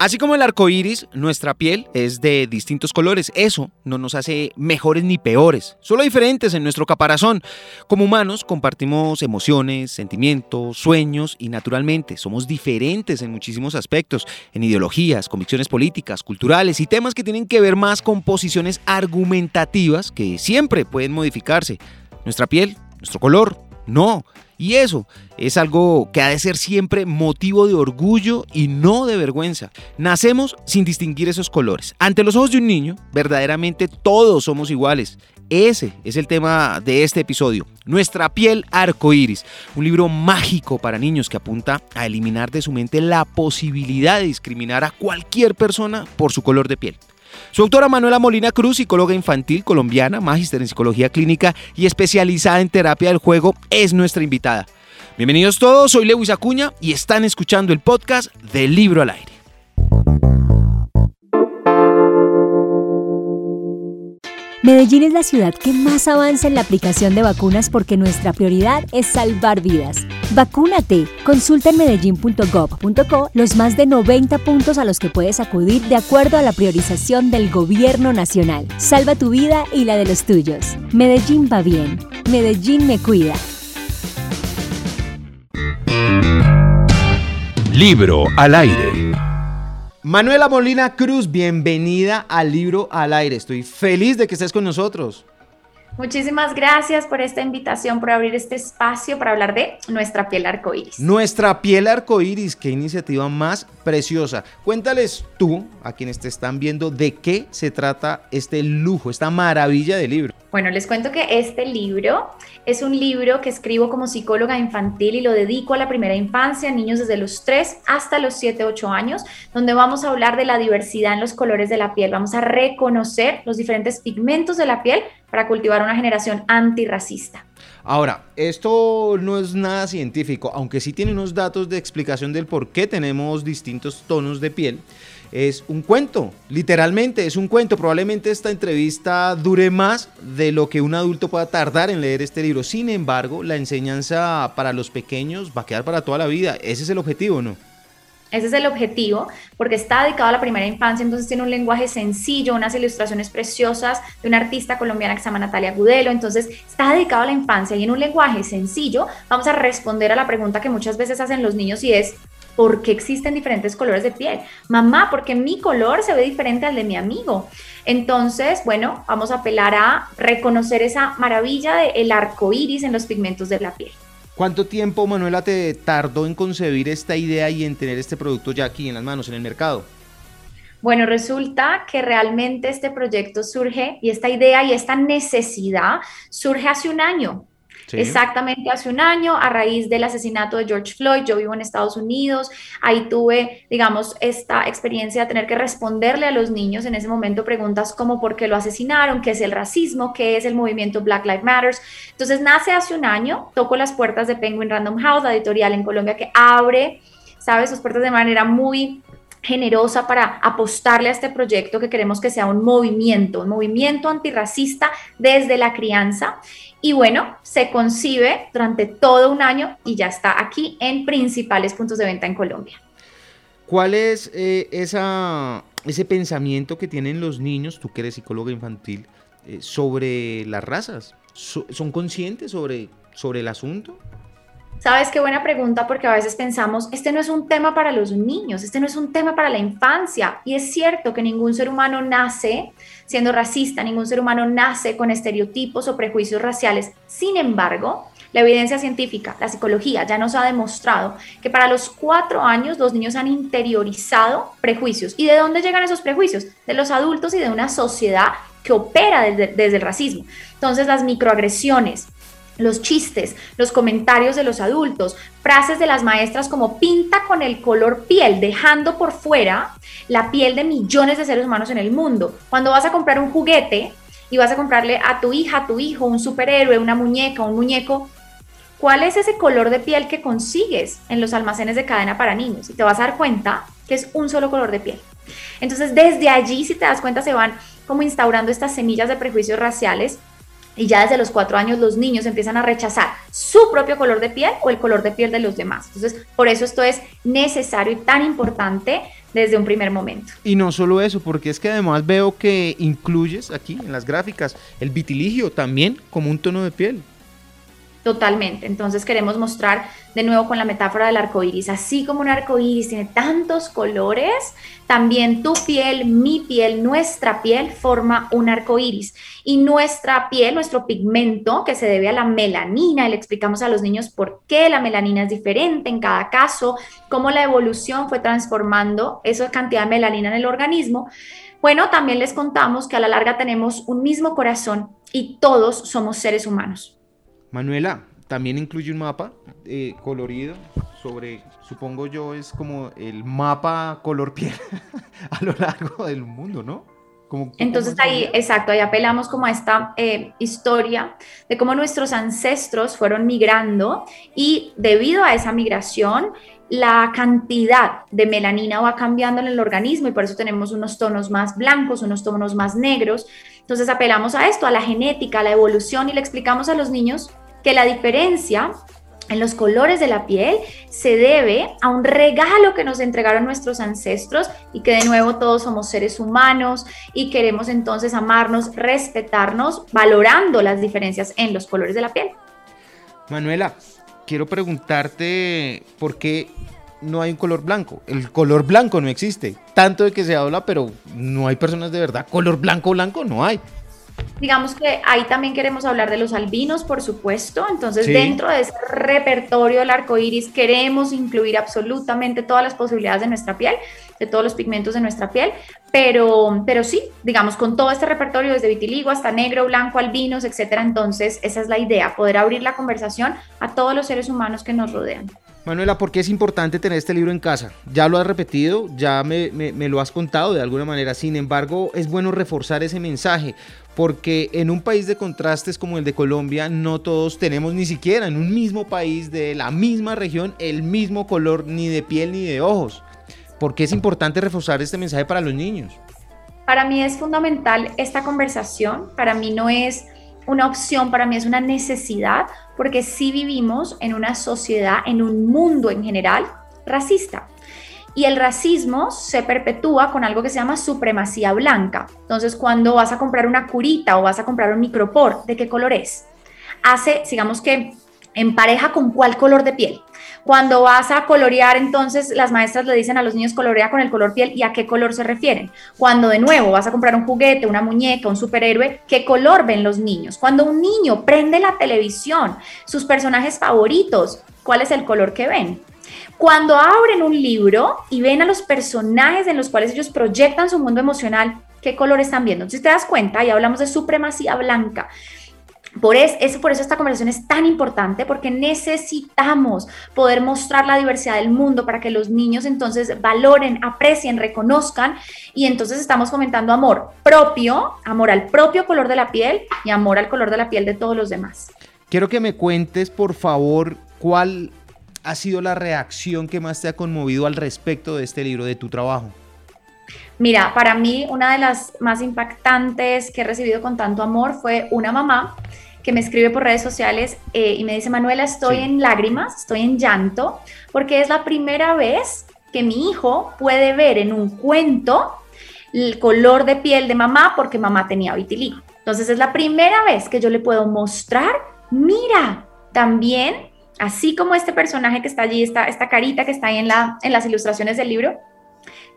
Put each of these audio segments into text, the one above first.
Así como el arco iris, nuestra piel es de distintos colores. Eso no nos hace mejores ni peores, solo diferentes en nuestro caparazón. Como humanos compartimos emociones, sentimientos, sueños y naturalmente somos diferentes en muchísimos aspectos, en ideologías, convicciones políticas, culturales y temas que tienen que ver más con posiciones argumentativas que siempre pueden modificarse. Nuestra piel, nuestro color, no. Y eso es algo que ha de ser siempre motivo de orgullo y no de vergüenza. Nacemos sin distinguir esos colores. Ante los ojos de un niño, verdaderamente todos somos iguales. Ese es el tema de este episodio. Nuestra piel arcoíris, un libro mágico para niños que apunta a eliminar de su mente la posibilidad de discriminar a cualquier persona por su color de piel. Su autora Manuela Molina Cruz, psicóloga infantil colombiana, magíster en psicología clínica y especializada en terapia del juego, es nuestra invitada. Bienvenidos todos, soy Lewis Acuña y están escuchando el podcast del Libro al Aire. Medellín es la ciudad que más avanza en la aplicación de vacunas porque nuestra prioridad es salvar vidas. Vacúnate. Consulta en medellín.gov.co los más de 90 puntos a los que puedes acudir de acuerdo a la priorización del gobierno nacional. Salva tu vida y la de los tuyos. Medellín va bien. Medellín me cuida. Libro al aire. Manuela Molina Cruz, bienvenida al libro al aire. Estoy feliz de que estés con nosotros. Muchísimas gracias por esta invitación, por abrir este espacio para hablar de nuestra piel arcoíris. Nuestra piel arcoíris, qué iniciativa más preciosa. Cuéntales tú, a quienes te están viendo, de qué se trata este lujo, esta maravilla de libro. Bueno, les cuento que este libro es un libro que escribo como psicóloga infantil y lo dedico a la primera infancia, niños desde los 3 hasta los 7, 8 años, donde vamos a hablar de la diversidad en los colores de la piel, vamos a reconocer los diferentes pigmentos de la piel para cultivar una generación antirracista. Ahora, esto no es nada científico, aunque sí tiene unos datos de explicación del por qué tenemos distintos tonos de piel es un cuento, literalmente es un cuento. Probablemente esta entrevista dure más de lo que un adulto pueda tardar en leer este libro. Sin embargo, la enseñanza para los pequeños va a quedar para toda la vida. Ese es el objetivo, ¿no? Ese es el objetivo, porque está dedicado a la primera infancia, entonces tiene un lenguaje sencillo, unas ilustraciones preciosas de una artista colombiana que se llama Natalia Gudelo, entonces está dedicado a la infancia y en un lenguaje sencillo vamos a responder a la pregunta que muchas veces hacen los niños y es, por qué existen diferentes colores de piel. Mamá, porque mi color se ve diferente al de mi amigo. Entonces, bueno, vamos a apelar a reconocer esa maravilla del arco iris en los pigmentos de la piel. ¿Cuánto tiempo, Manuela, te tardó en concebir esta idea y en tener este producto ya aquí en las manos, en el mercado? Bueno, resulta que realmente este proyecto surge y esta idea y esta necesidad surge hace un año. Exactamente hace un año, a raíz del asesinato de George Floyd, yo vivo en Estados Unidos, ahí tuve, digamos, esta experiencia de tener que responderle a los niños en ese momento preguntas como por qué lo asesinaron, qué es el racismo, qué es el movimiento Black Lives Matter. Entonces nace hace un año, toco las puertas de Penguin Random House, la editorial en Colombia que abre, ¿sabes? Sus puertas de manera muy generosa para apostarle a este proyecto que queremos que sea un movimiento, un movimiento antirracista desde la crianza. Y bueno, se concibe durante todo un año y ya está aquí en principales puntos de venta en Colombia. ¿Cuál es eh, esa, ese pensamiento que tienen los niños, tú que eres psicóloga infantil, eh, sobre las razas? ¿Son conscientes sobre, sobre el asunto? Sabes qué buena pregunta porque a veces pensamos, este no es un tema para los niños, este no es un tema para la infancia. Y es cierto que ningún ser humano nace siendo racista, ningún ser humano nace con estereotipos o prejuicios raciales. Sin embargo, la evidencia científica, la psicología ya nos ha demostrado que para los cuatro años los niños han interiorizado prejuicios. ¿Y de dónde llegan esos prejuicios? De los adultos y de una sociedad que opera desde, desde el racismo. Entonces las microagresiones, los chistes, los comentarios de los adultos, frases de las maestras como pinta con el color piel, dejando por fuera la piel de millones de seres humanos en el mundo. Cuando vas a comprar un juguete y vas a comprarle a tu hija, a tu hijo, un superhéroe, una muñeca, un muñeco, ¿cuál es ese color de piel que consigues en los almacenes de cadena para niños? Y te vas a dar cuenta que es un solo color de piel. Entonces, desde allí, si te das cuenta, se van como instaurando estas semillas de prejuicios raciales y ya desde los cuatro años los niños empiezan a rechazar su propio color de piel o el color de piel de los demás. Entonces, por eso esto es necesario y tan importante desde un primer momento. Y no solo eso, porque es que además veo que incluyes aquí en las gráficas el vitiligio también como un tono de piel. Totalmente. Entonces queremos mostrar de nuevo con la metáfora del arco iris. Así como un arco iris tiene tantos colores, también tu piel, mi piel, nuestra piel forma un arco iris. Y nuestra piel, nuestro pigmento, que se debe a la melanina, y le explicamos a los niños por qué la melanina es diferente en cada caso, cómo la evolución fue transformando esa cantidad de melanina en el organismo. Bueno, también les contamos que a la larga tenemos un mismo corazón y todos somos seres humanos. Manuela, también incluye un mapa eh, colorido sobre, supongo yo, es como el mapa color piel a lo largo del mundo, ¿no? Entonces ahí, exacto, ahí apelamos como a esta eh, historia de cómo nuestros ancestros fueron migrando y debido a esa migración, la cantidad de melanina va cambiando en el organismo y por eso tenemos unos tonos más blancos, unos tonos más negros. Entonces apelamos a esto, a la genética, a la evolución y le explicamos a los niños que la diferencia en los colores de la piel se debe a un regalo que nos entregaron nuestros ancestros y que de nuevo todos somos seres humanos y queremos entonces amarnos, respetarnos, valorando las diferencias en los colores de la piel. Manuela, quiero preguntarte por qué no hay un color blanco. El color blanco no existe. Tanto de que se habla, pero no hay personas de verdad. Color blanco, blanco no hay. Digamos que ahí también queremos hablar de los albinos, por supuesto. Entonces, dentro de ese repertorio del arco iris, queremos incluir absolutamente todas las posibilidades de nuestra piel, de todos los pigmentos de nuestra piel. Pero, pero sí, digamos, con todo este repertorio, desde vitiligo hasta negro, blanco, albinos, etcétera. Entonces, esa es la idea, poder abrir la conversación a todos los seres humanos que nos rodean. Manuela, ¿por qué es importante tener este libro en casa? Ya lo has repetido, ya me, lo has contado de alguna manera, sin embargo es bueno reforzar ese mensaje, porque en un país de contrastes como el de Colombia no todos tenemos ni siquiera en un mismo país de la misma región el mismo color ni de piel ni de ojos. ¿Por qué es importante reforzar este mensaje para los niños? Para mí es fundamental esta conversación, para mí no es una opción, para mí es una necesidad, porque sí vivimos en una sociedad, en un mundo en general racista. Y el racismo se perpetúa con algo que se llama supremacía blanca. Entonces, cuando vas a comprar una curita o vas a comprar un micropor, ¿de qué color es? Hace, digamos que en pareja con cuál color de piel. Cuando vas a colorear, entonces las maestras le dicen a los niños colorea con el color piel y a qué color se refieren. Cuando de nuevo vas a comprar un juguete, una muñeca, un superhéroe, ¿qué color ven los niños? Cuando un niño prende la televisión, sus personajes favoritos, ¿cuál es el color que ven? Cuando abren un libro y ven a los personajes en los cuales ellos proyectan su mundo emocional, ¿qué color están viendo? Entonces te das cuenta, y hablamos de supremacía blanca. Por eso, por eso esta conversación es tan importante, porque necesitamos poder mostrar la diversidad del mundo para que los niños entonces valoren, aprecien, reconozcan y entonces estamos fomentando amor propio, amor al propio color de la piel y amor al color de la piel de todos los demás. Quiero que me cuentes, por favor, cuál ha sido la reacción que más te ha conmovido al respecto de este libro, de tu trabajo. Mira, para mí una de las más impactantes que he recibido con tanto amor fue una mamá que me escribe por redes sociales eh, y me dice, Manuela, estoy en lágrimas, estoy en llanto, porque es la primera vez que mi hijo puede ver en un cuento el color de piel de mamá porque mamá tenía vitiligo. Entonces es la primera vez que yo le puedo mostrar, mira, también, así como este personaje que está allí, esta, esta carita que está ahí en, la, en las ilustraciones del libro,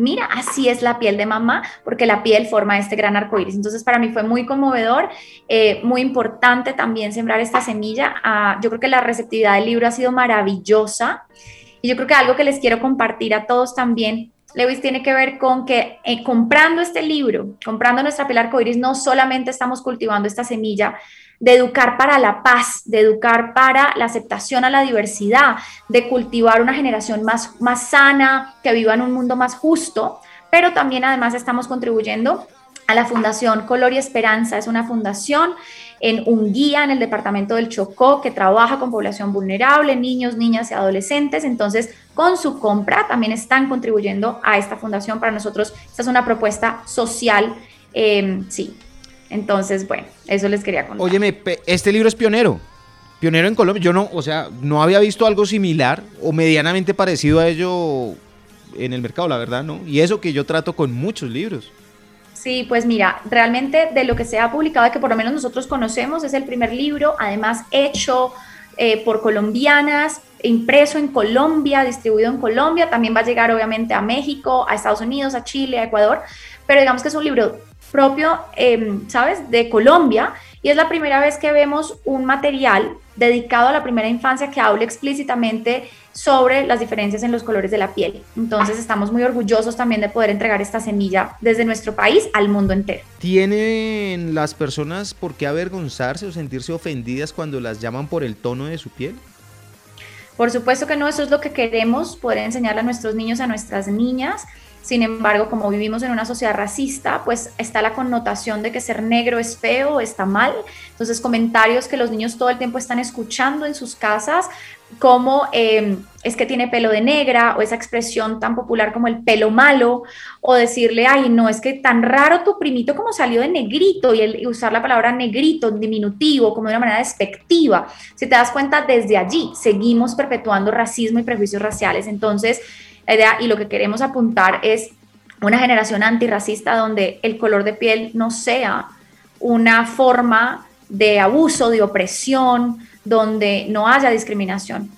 mira, así es la piel de mamá, porque la piel forma este gran arco iris. Entonces, para mí fue muy conmovedor, eh, muy importante también sembrar esta semilla. Ah, yo creo que la receptividad del libro ha sido maravillosa. Y yo creo que algo que les quiero compartir a todos también Lewis tiene que ver con que eh, comprando este libro, comprando nuestra piel arcoíris, no solamente estamos cultivando esta semilla de educar para la paz, de educar para la aceptación a la diversidad, de cultivar una generación más, más sana, que viva en un mundo más justo, pero también además estamos contribuyendo a la Fundación Color y Esperanza. Es una fundación en un guía en el departamento del Chocó que trabaja con población vulnerable, niños, niñas y adolescentes. Entonces, con su compra también están contribuyendo a esta fundación. Para nosotros, esta es una propuesta social, eh, sí, entonces, bueno, eso les quería contar. Óyeme, este libro es pionero. Pionero en Colombia. Yo no, o sea, no había visto algo similar o medianamente parecido a ello en el mercado, la verdad, ¿no? Y eso que yo trato con muchos libros. Sí, pues mira, realmente de lo que se ha publicado, que por lo menos nosotros conocemos, es el primer libro, además hecho eh, por colombianas, impreso en Colombia, distribuido en Colombia, también va a llegar obviamente a México, a Estados Unidos, a Chile, a Ecuador, pero digamos que es un libro propio, em, ¿sabes?, de Colombia, y es la primera vez que vemos un material dedicado a la primera infancia que habla explícitamente sobre las diferencias en los colores de la piel. Entonces estamos muy orgullosos también de poder entregar esta semilla desde nuestro país al mundo entero. ¿Tienen las personas por qué avergonzarse o sentirse ofendidas cuando las llaman por el tono de su piel? Por supuesto que no, eso es lo que queremos, poder enseñarle a nuestros niños, a nuestras niñas. Sin embargo, como vivimos en una sociedad racista, pues está la connotación de que ser negro es feo, está mal. Entonces, comentarios que los niños todo el tiempo están escuchando en sus casas, como em, es que tiene pelo de negra, o esa expresión tan popular como el pelo malo, o decirle, ay, no, es que tan raro tu primito como salió de negrito, y, el, y usar la palabra negrito, diminutivo, como de una manera despectiva. Si te das cuenta, desde allí seguimos perpetuando racismo y prejuicios raciales. Entonces, la idea y lo que queremos apuntar es una generación antirracista donde el color de piel no sea una forma de abuso, de opresión, donde no haya discriminación.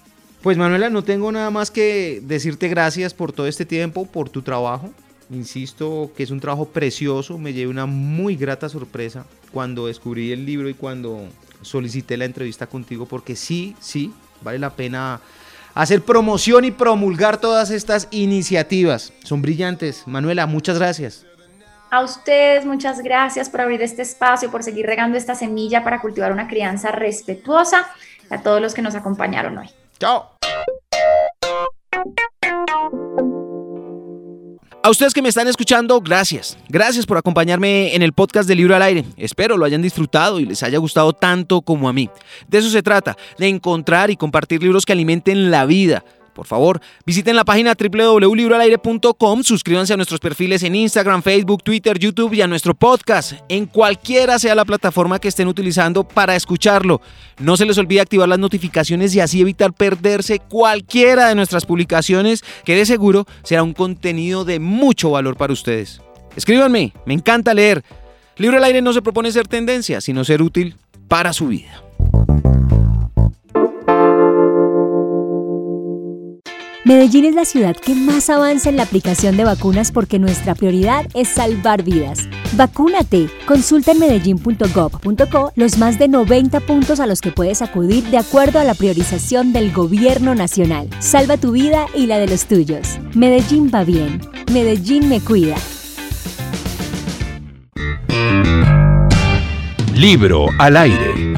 Pues Manuela, no tengo nada más que decirte gracias por todo este tiempo, por tu trabajo. Insisto que es un trabajo precioso, me llevé una muy grata sorpresa cuando descubrí el libro y cuando solicité la entrevista contigo, porque sí, sí, vale la pena hacer promoción y promulgar todas estas iniciativas. Son brillantes. Manuela, muchas gracias. A ustedes, muchas gracias por abrir este espacio, por seguir regando esta semilla para cultivar una crianza respetuosa. A todos los que nos acompañaron hoy. Chao. A ustedes que me están escuchando, gracias. Gracias por acompañarme en el podcast de Libro al Aire. Espero lo hayan disfrutado y les haya gustado tanto como a mí. De eso se trata, de encontrar y compartir libros que alimenten la vida por favor, visiten la página www.libroalaire.com, suscríbanse a nuestros perfiles en Instagram, Facebook, Twitter, YouTube y a nuestro podcast, en cualquiera sea la plataforma que estén utilizando para escucharlo. No se les olvide activar las notificaciones y así evitar perderse cualquiera de nuestras publicaciones, que de seguro será un contenido de mucho valor para ustedes. Escríbanme, me encanta leer. Libro al aire no se propone ser tendencia, sino ser útil para su vida. Medellín es la ciudad que más avanza en la aplicación de vacunas porque nuestra prioridad es salvar vidas. Vacúnate. Consulta en medellín.gov.co los más de 90 puntos a los que puedes acudir de acuerdo a la priorización del gobierno nacional. Salva tu vida y la de los tuyos. Medellín va bien. Medellín me cuida. Libro al aire.